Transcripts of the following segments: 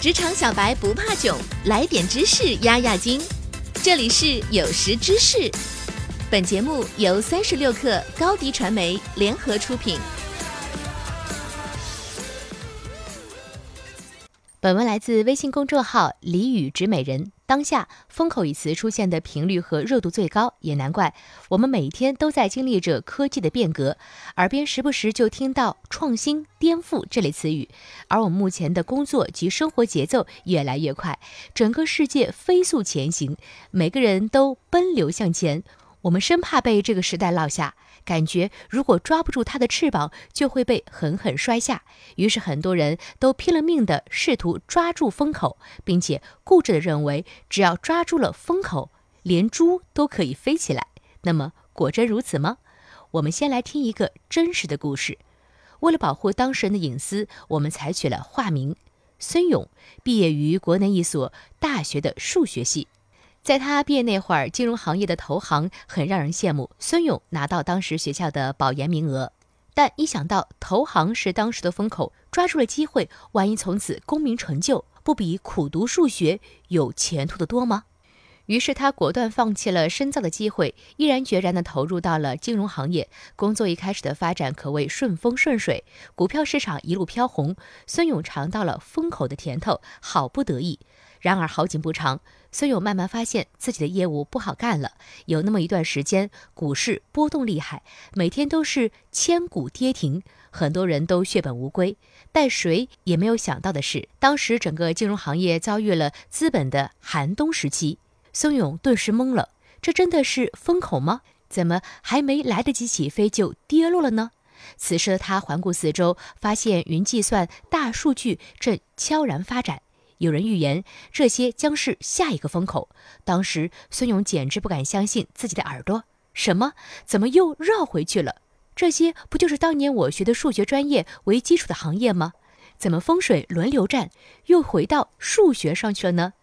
职场小白不怕囧，来点知识压压惊。这里是有识知识，本节目由三十六克高低传媒联合出品。本文来自微信公众号“李雨植美人”。当下“风口”一词出现的频率和热度最高，也难怪。我们每天都在经历着科技的变革，耳边时不时就听到“创新”“颠覆”这类词语。而我们目前的工作及生活节奏越来越快，整个世界飞速前行，每个人都奔流向前。我们生怕被这个时代落下。感觉如果抓不住它的翅膀，就会被狠狠摔下。于是很多人都拼了命的试图抓住风口，并且固执的认为，只要抓住了风口，连猪都可以飞起来。那么果真如此吗？我们先来听一个真实的故事。为了保护当事人的隐私，我们采取了化名孙勇，毕业于国内一所大学的数学系。在他毕业那会儿，金融行业的投行很让人羡慕。孙勇拿到当时学校的保研名额，但一想到投行是当时的风口，抓住了机会，万一从此功名成就，不比苦读数学有前途的多吗？于是他果断放弃了深造的机会，毅然决然地投入到了金融行业。工作一开始的发展可谓顺风顺水，股票市场一路飘红，孙勇尝到了风口的甜头，好不得意。然而好景不长。孙勇慢慢发现自己的业务不好干了，有那么一段时间，股市波动厉害，每天都是千股跌停，很多人都血本无归。但谁也没有想到的是，当时整个金融行业遭遇了资本的寒冬时期。孙勇顿时懵了，这真的是风口吗？怎么还没来得及起飞就跌落了呢？此时的他环顾四周，发现云计算、大数据正悄然发展。有人预言，这些将是下一个风口。当时，孙勇简直不敢相信自己的耳朵：什么？怎么又绕回去了？这些不就是当年我学的数学专业为基础的行业吗？怎么风水轮流转，又回到数学上去了呢？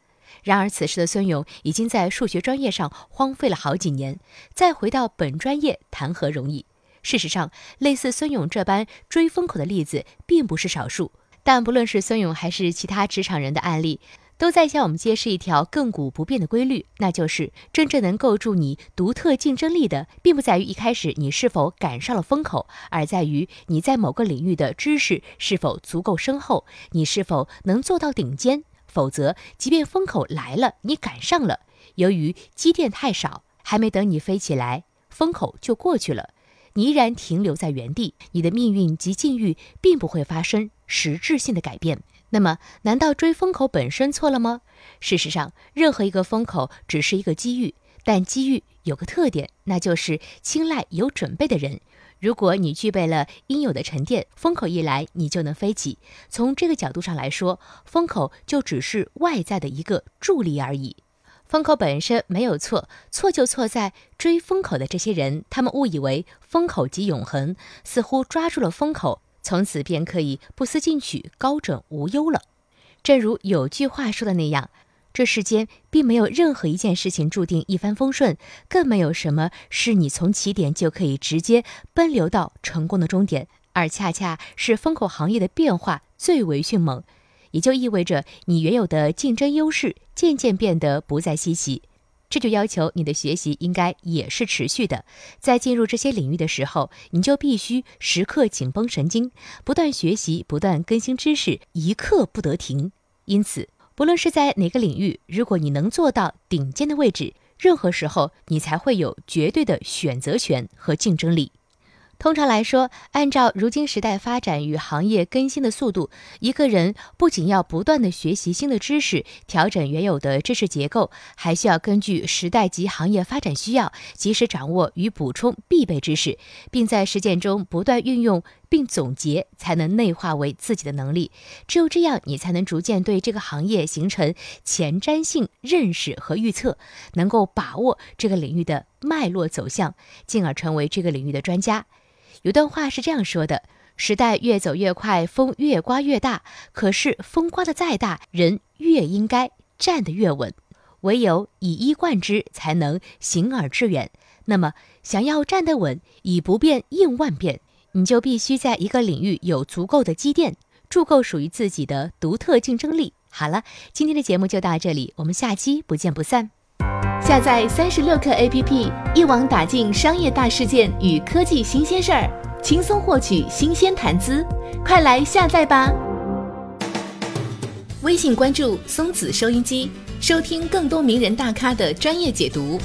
然而，此时的孙勇已经在数学专业上荒废了好几年，再回到本专业谈何容易？事实上，类似孙勇这般追风口的例子并不是少数。但不论是孙勇还是其他职场人的案例，都在向我们揭示一条亘古不变的规律，那就是真正能构筑你独特竞争力的，并不在于一开始你是否赶上了风口，而在于你在某个领域的知识是否足够深厚，你是否能做到顶尖。否则，即便风口来了，你赶上了，由于积淀太少，还没等你飞起来，风口就过去了。你依然停留在原地，你的命运及境遇并不会发生实质性的改变。那么，难道追风口本身错了吗？事实上，任何一个风口只是一个机遇，但机遇有个特点，那就是青睐有准备的人。如果你具备了应有的沉淀，风口一来，你就能飞起。从这个角度上来说，风口就只是外在的一个助力而已。风口本身没有错，错就错在追风口的这些人，他们误以为风口即永恒，似乎抓住了风口，从此便可以不思进取、高枕无忧了。正如有句话说的那样，这世间并没有任何一件事情注定一帆风顺，更没有什么是你从起点就可以直接奔流到成功的终点，而恰恰是风口行业的变化最为迅猛。也就意味着你原有的竞争优势渐渐变得不再稀奇，这就要求你的学习应该也是持续的。在进入这些领域的时候，你就必须时刻紧绷神经，不断学习，不断更新知识，一刻不得停。因此，不论是在哪个领域，如果你能做到顶尖的位置，任何时候你才会有绝对的选择权和竞争力。通常来说，按照如今时代发展与行业更新的速度，一个人不仅要不断的学习新的知识，调整原有的知识结构，还需要根据时代及行业发展需要，及时掌握与补充必备知识，并在实践中不断运用并总结，才能内化为自己的能力。只有这样，你才能逐渐对这个行业形成前瞻性认识和预测，能够把握这个领域的脉络走向，进而成为这个领域的专家。有段话是这样说的：时代越走越快，风越刮越大。可是风刮得再大，人越应该站得越稳。唯有以一贯之，才能行而致远。那么，想要站得稳，以不变应万变，你就必须在一个领域有足够的积淀，铸构属于自己的独特竞争力。好了，今天的节目就到这里，我们下期不见不散。下载三十六课 APP，一网打尽商业大事件与科技新鲜事儿，轻松获取新鲜谈资，快来下载吧！微信关注松子收音机，收听更多名人大咖的专业解读。